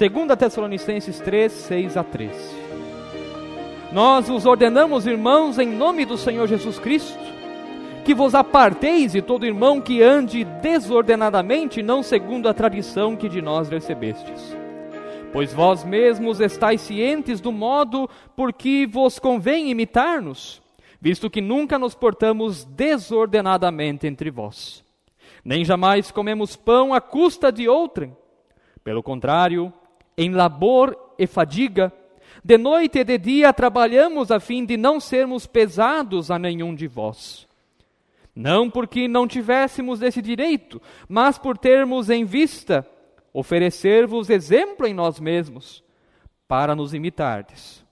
2 Tessalonicenses 3, 6 a 13. Nós vos ordenamos, irmãos, em nome do Senhor Jesus Cristo, que vos aparteis de todo irmão que ande desordenadamente, não segundo a tradição que de nós recebestes. Pois vós mesmos estáis cientes do modo por que vos convém imitar-nos, visto que nunca nos portamos desordenadamente entre vós. Nem jamais comemos pão à custa de outrem. Pelo contrário, em labor e fadiga, de noite e de dia trabalhamos a fim de não sermos pesados a nenhum de vós. Não porque não tivéssemos esse direito, mas por termos em vista oferecer-vos exemplo em nós mesmos, para nos imitardes.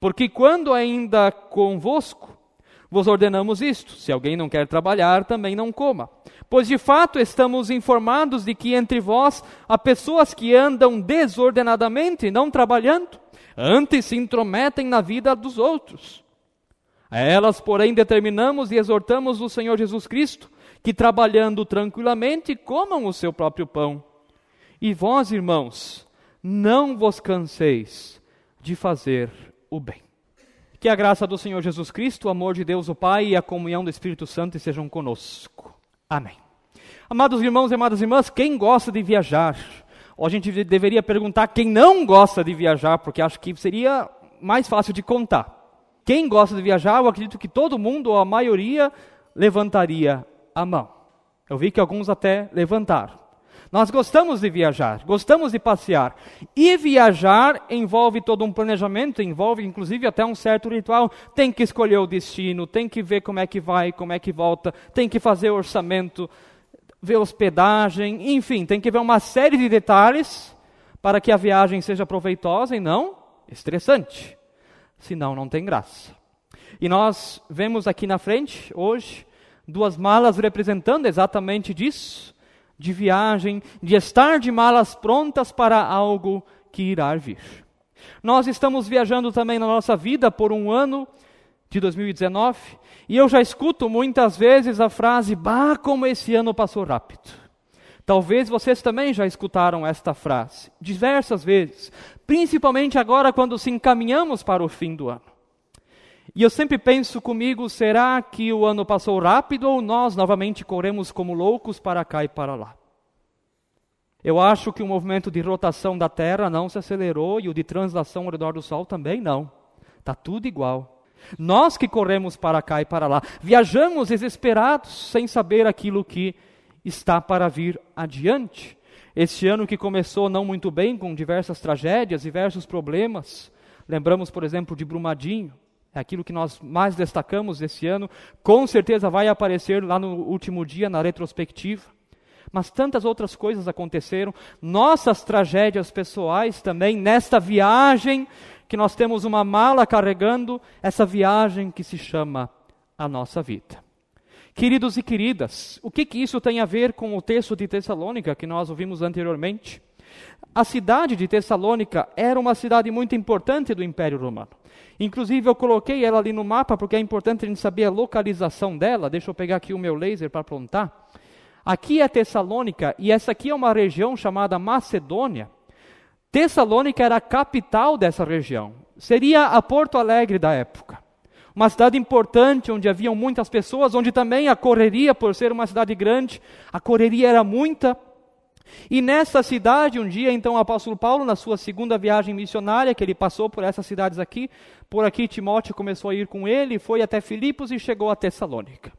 Porque quando ainda convosco vos ordenamos isto: se alguém não quer trabalhar, também não coma. Pois de fato estamos informados de que entre vós há pessoas que andam desordenadamente, não trabalhando, antes se intrometem na vida dos outros. A elas, porém, determinamos e exortamos o Senhor Jesus Cristo que, trabalhando tranquilamente, comam o seu próprio pão. E vós, irmãos, não vos canseis de fazer o bem. Que a graça do Senhor Jesus Cristo, o amor de Deus o Pai e a comunhão do Espírito Santo estejam conosco. Amém. Amados irmãos e amadas irmãs, quem gosta de viajar? Ou a gente deveria perguntar quem não gosta de viajar, porque acho que seria mais fácil de contar. Quem gosta de viajar, eu acredito que todo mundo, ou a maioria, levantaria a mão. Eu vi que alguns até levantaram. Nós gostamos de viajar, gostamos de passear. E viajar envolve todo um planejamento, envolve inclusive até um certo ritual. Tem que escolher o destino, tem que ver como é que vai, como é que volta, tem que fazer orçamento, ver hospedagem, enfim, tem que ver uma série de detalhes para que a viagem seja proveitosa e não estressante. Senão não tem graça. E nós vemos aqui na frente, hoje, duas malas representando exatamente disso de viagem, de estar de malas prontas para algo que irá vir. Nós estamos viajando também na nossa vida por um ano de 2019 e eu já escuto muitas vezes a frase: Bah, como esse ano passou rápido. Talvez vocês também já escutaram esta frase diversas vezes, principalmente agora quando se encaminhamos para o fim do ano. E eu sempre penso comigo: será que o ano passou rápido ou nós novamente corremos como loucos para cá e para lá? Eu acho que o movimento de rotação da Terra não se acelerou e o de translação ao redor do Sol também não. Está tudo igual. Nós que corremos para cá e para lá, viajamos desesperados sem saber aquilo que está para vir adiante. Este ano que começou não muito bem, com diversas tragédias, diversos problemas. Lembramos, por exemplo, de Brumadinho, aquilo que nós mais destacamos esse ano, com certeza vai aparecer lá no último dia, na retrospectiva. Mas tantas outras coisas aconteceram, nossas tragédias pessoais também, nesta viagem que nós temos uma mala carregando, essa viagem que se chama a nossa vida. Queridos e queridas, o que, que isso tem a ver com o texto de Tessalônica que nós ouvimos anteriormente? A cidade de Tessalônica era uma cidade muito importante do Império Romano. Inclusive, eu coloquei ela ali no mapa porque é importante a gente saber a localização dela. Deixa eu pegar aqui o meu laser para apontar. Aqui é Tessalônica e essa aqui é uma região chamada Macedônia. Tessalônica era a capital dessa região. Seria a Porto Alegre da época. Uma cidade importante onde haviam muitas pessoas, onde também a correria, por ser uma cidade grande, a correria era muita. E nessa cidade, um dia, então, o apóstolo Paulo, na sua segunda viagem missionária, que ele passou por essas cidades aqui, por aqui Timóteo começou a ir com ele, foi até Filipos e chegou a Tessalônica.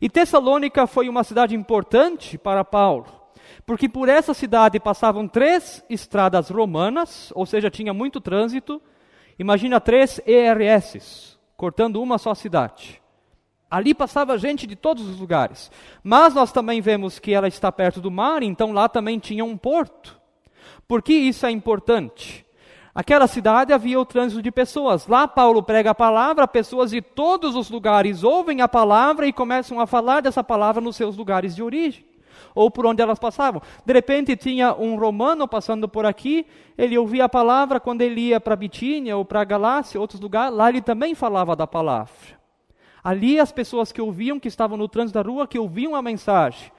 E Tessalônica foi uma cidade importante para Paulo, porque por essa cidade passavam três estradas romanas, ou seja, tinha muito trânsito. Imagina três ERS, cortando uma só cidade. Ali passava gente de todos os lugares. Mas nós também vemos que ela está perto do mar, então lá também tinha um porto. Por que isso é importante? Aquela cidade havia o trânsito de pessoas. Lá Paulo prega a palavra, pessoas de todos os lugares ouvem a palavra e começam a falar dessa palavra nos seus lugares de origem, ou por onde elas passavam. De repente tinha um romano passando por aqui, ele ouvia a palavra quando ele ia para Bitínia ou para Galácia, outros lugares, lá ele também falava da palavra. Ali as pessoas que ouviam, que estavam no trânsito da rua, que ouviam a mensagem,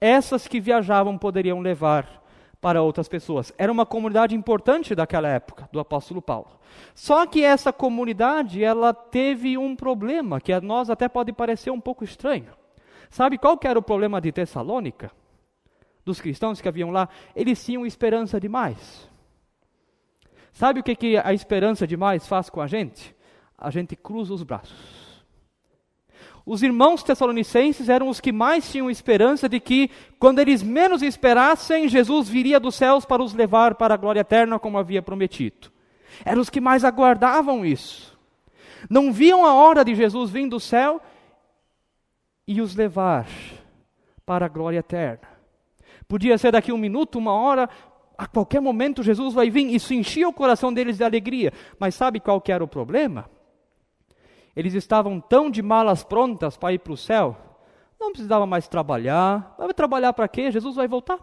essas que viajavam poderiam levar para outras pessoas. Era uma comunidade importante daquela época, do apóstolo Paulo. Só que essa comunidade, ela teve um problema que a nós até pode parecer um pouco estranho. Sabe qual era o problema de Tessalônica? Dos cristãos que haviam lá? Eles tinham esperança demais. Sabe o que, que a esperança demais faz com a gente? A gente cruza os braços. Os irmãos tessalonicenses eram os que mais tinham esperança de que, quando eles menos esperassem, Jesus viria dos céus para os levar para a glória eterna, como havia prometido. Eram os que mais aguardavam isso. Não viam a hora de Jesus vir do céu e os levar para a glória eterna. Podia ser daqui um minuto, uma hora, a qualquer momento Jesus vai vir. Isso enchia o coração deles de alegria. Mas sabe qual que era o problema? Eles estavam tão de malas prontas para ir para o céu, não precisava mais trabalhar. Vai trabalhar para quê? Jesus vai voltar.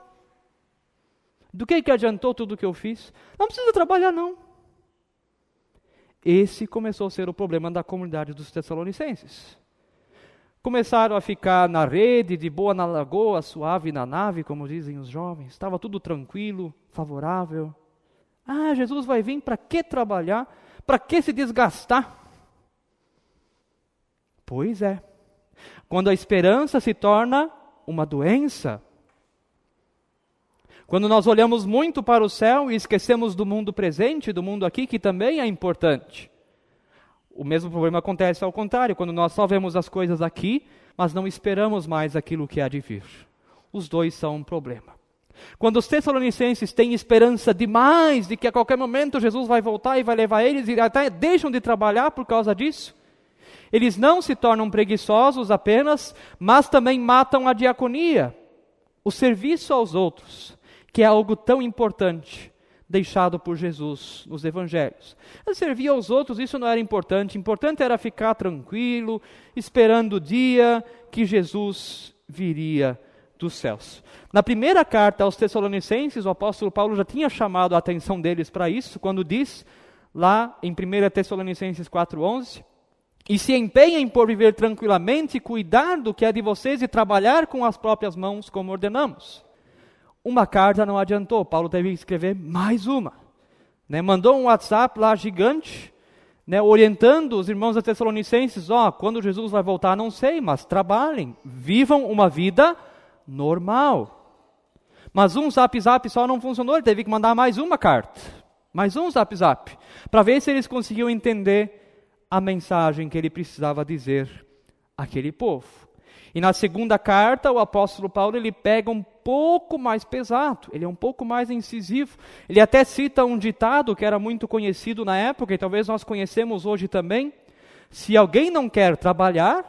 Do que, que adiantou tudo que eu fiz? Não precisa trabalhar, não. Esse começou a ser o problema da comunidade dos Tessalonicenses. Começaram a ficar na rede, de boa na lagoa, suave na nave, como dizem os jovens. Estava tudo tranquilo, favorável. Ah, Jesus vai vir, para que trabalhar? Para que se desgastar? Pois é. Quando a esperança se torna uma doença, quando nós olhamos muito para o céu e esquecemos do mundo presente, do mundo aqui, que também é importante. O mesmo problema acontece ao contrário, quando nós só vemos as coisas aqui, mas não esperamos mais aquilo que há de vir. Os dois são um problema. Quando os tessalonicenses têm esperança demais de que a qualquer momento Jesus vai voltar e vai levar eles, e até deixam de trabalhar por causa disso, eles não se tornam preguiçosos apenas, mas também matam a diaconia, o serviço aos outros, que é algo tão importante deixado por Jesus nos evangelhos. Servir aos outros, isso não era importante, importante era ficar tranquilo, esperando o dia que Jesus viria dos céus. Na primeira carta aos Tessalonicenses, o apóstolo Paulo já tinha chamado a atenção deles para isso, quando diz lá em 1 Tessalonicenses 4:11, e se empenhem por viver tranquilamente, cuidar do que é de vocês e trabalhar com as próprias mãos, como ordenamos. Uma carta não adiantou, Paulo teve que escrever mais uma. Né? Mandou um WhatsApp lá gigante, né? orientando os irmãos da Tessalonicenses: ó, oh, quando Jesus vai voltar, não sei, mas trabalhem, vivam uma vida normal. Mas um zap zap só não funcionou, ele teve que mandar mais uma carta, mais um zap zap, para ver se eles conseguiam entender a mensagem que ele precisava dizer àquele povo. E na segunda carta, o apóstolo Paulo ele pega um pouco mais pesado, ele é um pouco mais incisivo. Ele até cita um ditado que era muito conhecido na época e talvez nós conhecemos hoje também: se alguém não quer trabalhar,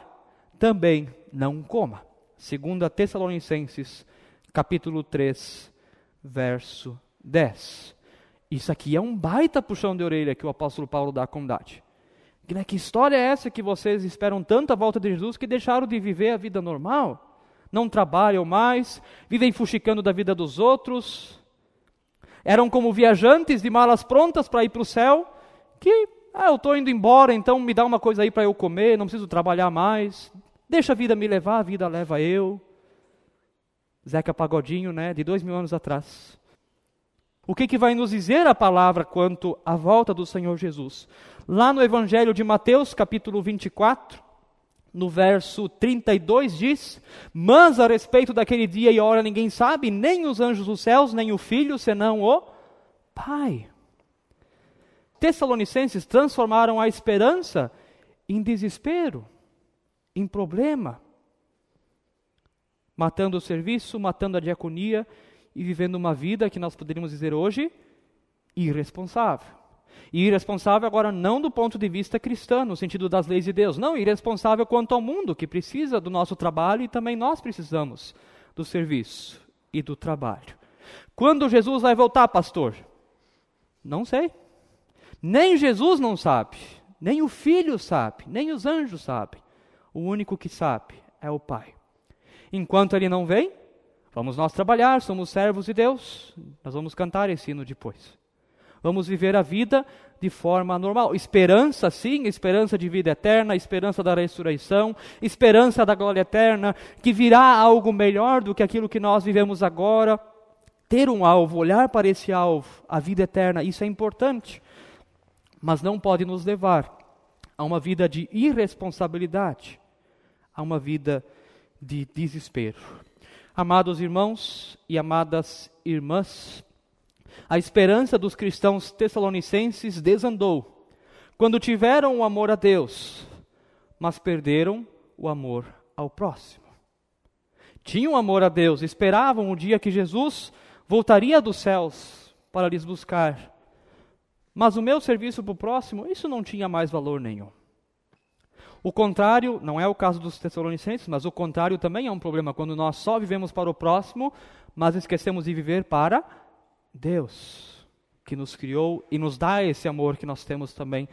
também não coma. Segunda Tessalonicenses, capítulo 3, verso 10. Isso aqui é um baita puxão de orelha que o apóstolo Paulo dá à comunidade. Né, que história é essa que vocês esperam tanto a volta de Jesus que deixaram de viver a vida normal? Não trabalham mais, vivem fuxicando da vida dos outros. Eram como viajantes de malas prontas para ir para o céu, que, ah, eu estou indo embora, então me dá uma coisa aí para eu comer, não preciso trabalhar mais. Deixa a vida me levar, a vida leva eu. Zeca Pagodinho, né, de dois mil anos atrás. O que, que vai nos dizer a palavra quanto à volta do Senhor Jesus? Lá no Evangelho de Mateus, capítulo 24, no verso 32 diz: Mas a respeito daquele dia e hora ninguém sabe, nem os anjos dos céus, nem o filho, senão o Pai. Tessalonicenses transformaram a esperança em desespero, em problema, matando o serviço, matando a diaconia e vivendo uma vida que nós poderíamos dizer hoje irresponsável. E irresponsável agora não do ponto de vista cristão, no sentido das leis de Deus, não, irresponsável quanto ao mundo que precisa do nosso trabalho e também nós precisamos do serviço e do trabalho. Quando Jesus vai voltar, pastor? Não sei. Nem Jesus não sabe, nem o Filho sabe, nem os anjos sabem. O único que sabe é o Pai. Enquanto ele não vem, Vamos nós trabalhar, somos servos de Deus. Nós vamos cantar esse hino depois. Vamos viver a vida de forma normal. Esperança, sim, esperança de vida eterna, esperança da ressurreição, esperança da glória eterna, que virá algo melhor do que aquilo que nós vivemos agora. ter um alvo, olhar para esse alvo, a vida eterna, isso é importante, mas não pode nos levar a uma vida de irresponsabilidade, a uma vida de desespero. Amados irmãos e amadas irmãs, a esperança dos cristãos tessalonicenses desandou quando tiveram o amor a Deus, mas perderam o amor ao próximo. Tinham amor a Deus, esperavam o dia que Jesus voltaria dos céus para lhes buscar. Mas o meu serviço para o próximo, isso não tinha mais valor nenhum. O contrário, não é o caso dos Tessalonicenses, mas o contrário também é um problema quando nós só vivemos para o próximo, mas esquecemos de viver para Deus, que nos criou e nos dá esse amor que nós temos também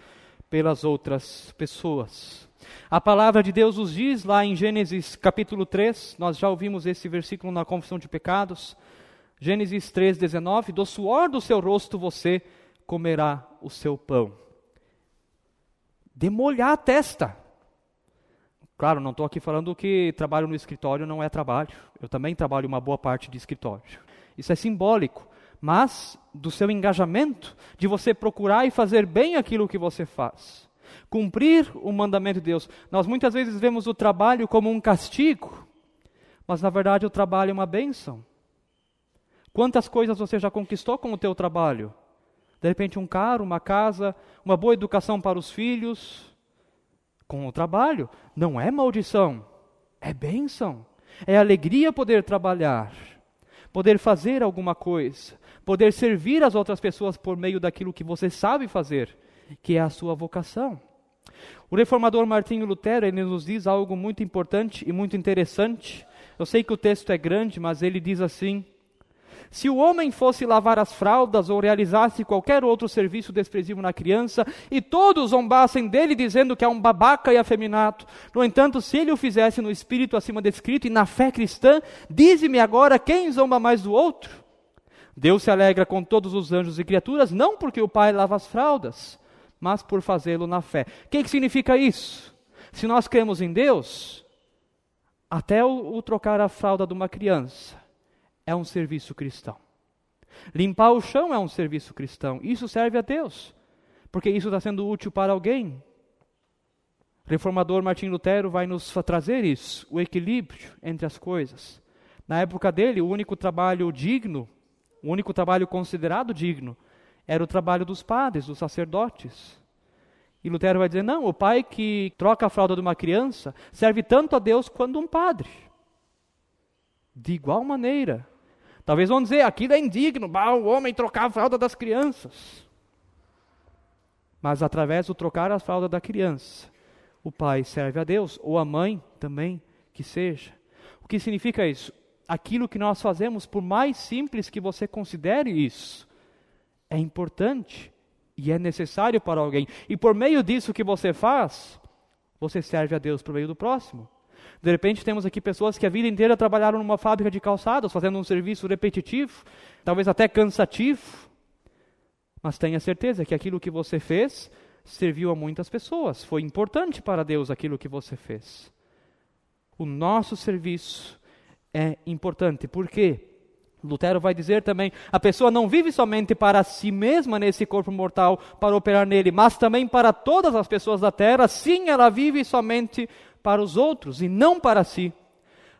pelas outras pessoas. A palavra de Deus nos diz lá em Gênesis capítulo 3, nós já ouvimos esse versículo na confissão de pecados, Gênesis 3, 19: Do suor do seu rosto você comerá o seu pão. Demolhar a testa. Claro, não estou aqui falando que trabalho no escritório não é trabalho. Eu também trabalho uma boa parte de escritório. Isso é simbólico, mas do seu engajamento, de você procurar e fazer bem aquilo que você faz. Cumprir o mandamento de Deus. Nós muitas vezes vemos o trabalho como um castigo, mas na verdade o trabalho é uma bênção. Quantas coisas você já conquistou com o teu trabalho? De repente um carro, uma casa, uma boa educação para os filhos. Com o trabalho, não é maldição, é bênção. É alegria poder trabalhar, poder fazer alguma coisa, poder servir as outras pessoas por meio daquilo que você sabe fazer, que é a sua vocação. O reformador Martinho Lutero ele nos diz algo muito importante e muito interessante. Eu sei que o texto é grande, mas ele diz assim: se o homem fosse lavar as fraldas ou realizasse qualquer outro serviço desprezível na criança, e todos zombassem dele dizendo que é um babaca e afeminado, no entanto, se ele o fizesse no espírito acima descrito e na fé cristã, dize-me agora quem zomba mais do outro? Deus se alegra com todos os anjos e criaturas, não porque o Pai lava as fraldas, mas por fazê-lo na fé. O que, que significa isso? Se nós cremos em Deus, até o, o trocar a fralda de uma criança, é um serviço cristão. Limpar o chão é um serviço cristão. Isso serve a Deus, porque isso está sendo útil para alguém. Reformador Martim Lutero vai nos trazer isso, o equilíbrio entre as coisas. Na época dele, o único trabalho digno, o único trabalho considerado digno, era o trabalho dos padres, dos sacerdotes. E Lutero vai dizer: não, o pai que troca a fralda de uma criança serve tanto a Deus quanto um padre. De igual maneira, Talvez vão dizer, aquilo é indigno, o homem trocar a fralda das crianças. Mas através do trocar a fralda da criança, o pai serve a Deus, ou a mãe também, que seja. O que significa isso? Aquilo que nós fazemos, por mais simples que você considere isso, é importante e é necessário para alguém. E por meio disso que você faz, você serve a Deus por meio do próximo. De repente temos aqui pessoas que a vida inteira trabalharam numa fábrica de calçados, fazendo um serviço repetitivo, talvez até cansativo. Mas tenha certeza que aquilo que você fez serviu a muitas pessoas. Foi importante para Deus aquilo que você fez. O nosso serviço é importante. Por quê? Lutero vai dizer também: a pessoa não vive somente para si mesma nesse corpo mortal, para operar nele, mas também para todas as pessoas da terra. Sim, ela vive somente para os outros e não para si,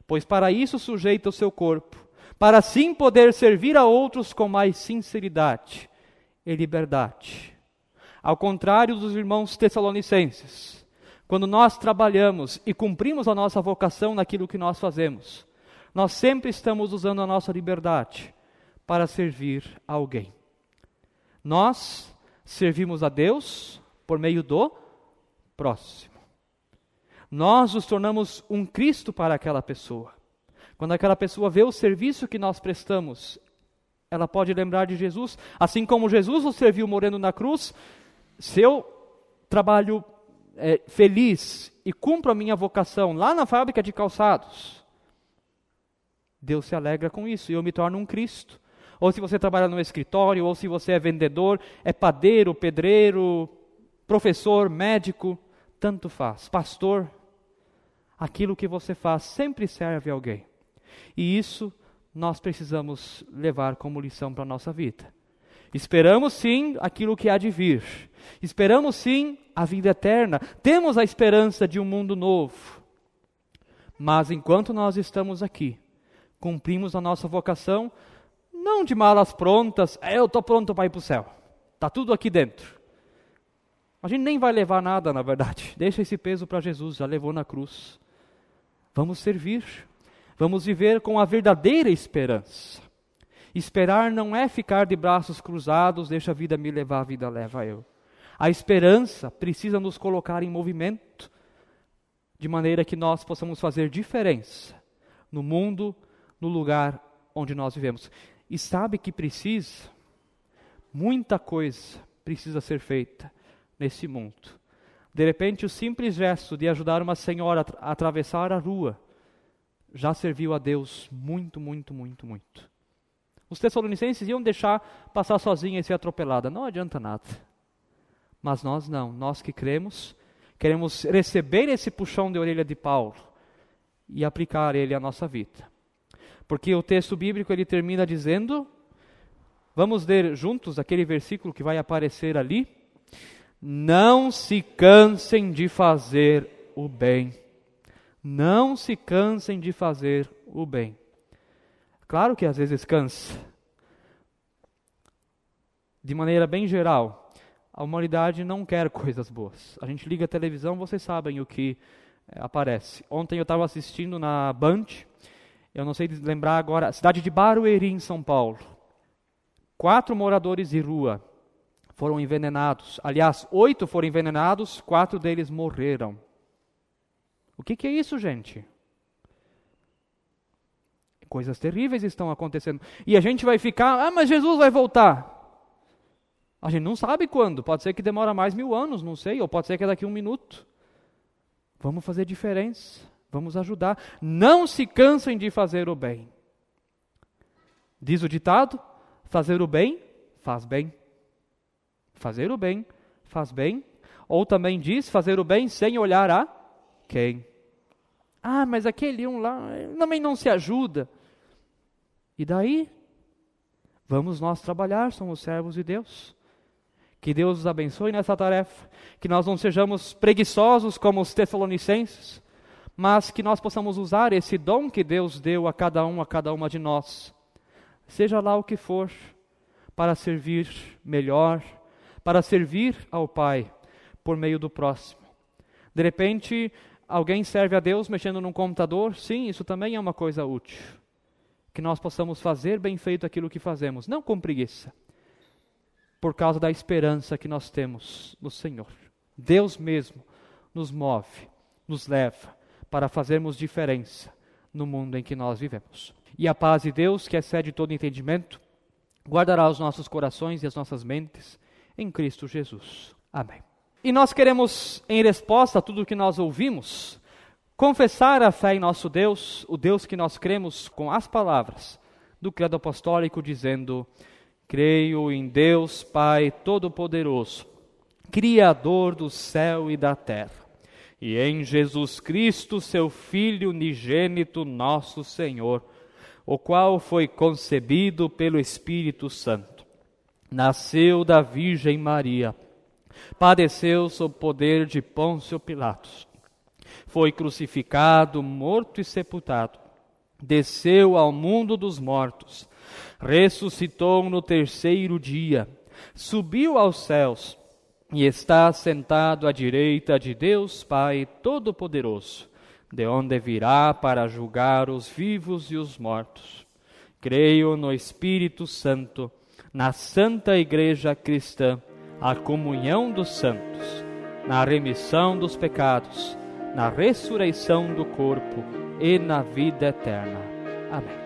pois para isso sujeita o seu corpo, para assim poder servir a outros com mais sinceridade e liberdade. Ao contrário dos irmãos tessalonicenses, quando nós trabalhamos e cumprimos a nossa vocação naquilo que nós fazemos, nós sempre estamos usando a nossa liberdade para servir a alguém. Nós servimos a Deus por meio do próximo nós nos tornamos um Cristo para aquela pessoa. Quando aquela pessoa vê o serviço que nós prestamos, ela pode lembrar de Jesus, assim como Jesus nos serviu morrendo na cruz. Se eu trabalho é, feliz e cumpro a minha vocação lá na fábrica de calçados, Deus se alegra com isso e eu me torno um Cristo. Ou se você trabalha no escritório, ou se você é vendedor, é padeiro, pedreiro, professor, médico, tanto faz, pastor, aquilo que você faz sempre serve a alguém. E isso nós precisamos levar como lição para a nossa vida. Esperamos sim aquilo que há de vir. Esperamos sim a vida eterna. Temos a esperança de um mundo novo. Mas enquanto nós estamos aqui, cumprimos a nossa vocação, não de malas prontas, é, eu estou pronto para ir para o céu. Está tudo aqui dentro. A gente nem vai levar nada, na verdade. Deixa esse peso para Jesus, já levou na cruz. Vamos servir. Vamos viver com a verdadeira esperança. Esperar não é ficar de braços cruzados, deixa a vida me levar, a vida leva eu. A esperança precisa nos colocar em movimento, de maneira que nós possamos fazer diferença no mundo, no lugar onde nós vivemos. E sabe que precisa, muita coisa precisa ser feita nesse mundo. De repente, o simples gesto de ajudar uma senhora a atravessar a rua já serviu a Deus muito, muito, muito, muito. Os tessalonicenses iam deixar passar sozinha e ser atropelada. Não adianta nada. Mas nós não. Nós que cremos, queremos receber esse puxão de orelha de Paulo e aplicar ele à nossa vida. Porque o texto bíblico ele termina dizendo, vamos ler juntos aquele versículo que vai aparecer ali. Não se cansem de fazer o bem. Não se cansem de fazer o bem. Claro que às vezes cansa. De maneira bem geral, a humanidade não quer coisas boas. A gente liga a televisão, vocês sabem o que é, aparece. Ontem eu estava assistindo na Band, eu não sei lembrar agora, cidade de Barueri, em São Paulo. Quatro moradores de rua foram envenenados. Aliás, oito foram envenenados, quatro deles morreram. O que, que é isso, gente? Coisas terríveis estão acontecendo. E a gente vai ficar, ah, mas Jesus vai voltar. A gente não sabe quando. Pode ser que demora mais mil anos, não sei. Ou pode ser que é daqui a um minuto. Vamos fazer diferença. Vamos ajudar. Não se cansem de fazer o bem. Diz o ditado: fazer o bem faz bem. Fazer o bem faz bem. Ou também diz fazer o bem sem olhar a quem. Ah, mas aquele um lá também não se ajuda. E daí? Vamos nós trabalhar, somos servos de Deus. Que Deus os abençoe nessa tarefa. Que nós não sejamos preguiçosos como os tessalonicenses, mas que nós possamos usar esse dom que Deus deu a cada um, a cada uma de nós, seja lá o que for, para servir melhor, para servir ao Pai por meio do próximo. De repente, alguém serve a Deus mexendo num computador? Sim, isso também é uma coisa útil. Que nós possamos fazer bem feito aquilo que fazemos, não com preguiça, por causa da esperança que nós temos no Senhor. Deus mesmo nos move, nos leva para fazermos diferença no mundo em que nós vivemos. E a paz de Deus, que excede todo entendimento, guardará os nossos corações e as nossas mentes em Cristo Jesus. Amém. E nós queremos, em resposta a tudo o que nós ouvimos, confessar a fé em nosso Deus, o Deus que nós cremos, com as palavras do Credo Apostólico, dizendo: Creio em Deus Pai Todo-Poderoso, Criador do céu e da terra, e em Jesus Cristo, seu Filho unigênito, nosso Senhor, o qual foi concebido pelo Espírito Santo nasceu da Virgem Maria, padeceu sob poder de Pôncio Pilatos, foi crucificado, morto e sepultado, desceu ao mundo dos mortos, ressuscitou no terceiro dia, subiu aos céus e está sentado à direita de Deus Pai Todo-Poderoso, de onde virá para julgar os vivos e os mortos. Creio no Espírito Santo na Santa Igreja Cristã, a comunhão dos santos, na remissão dos pecados, na ressurreição do corpo e na vida eterna. Amém.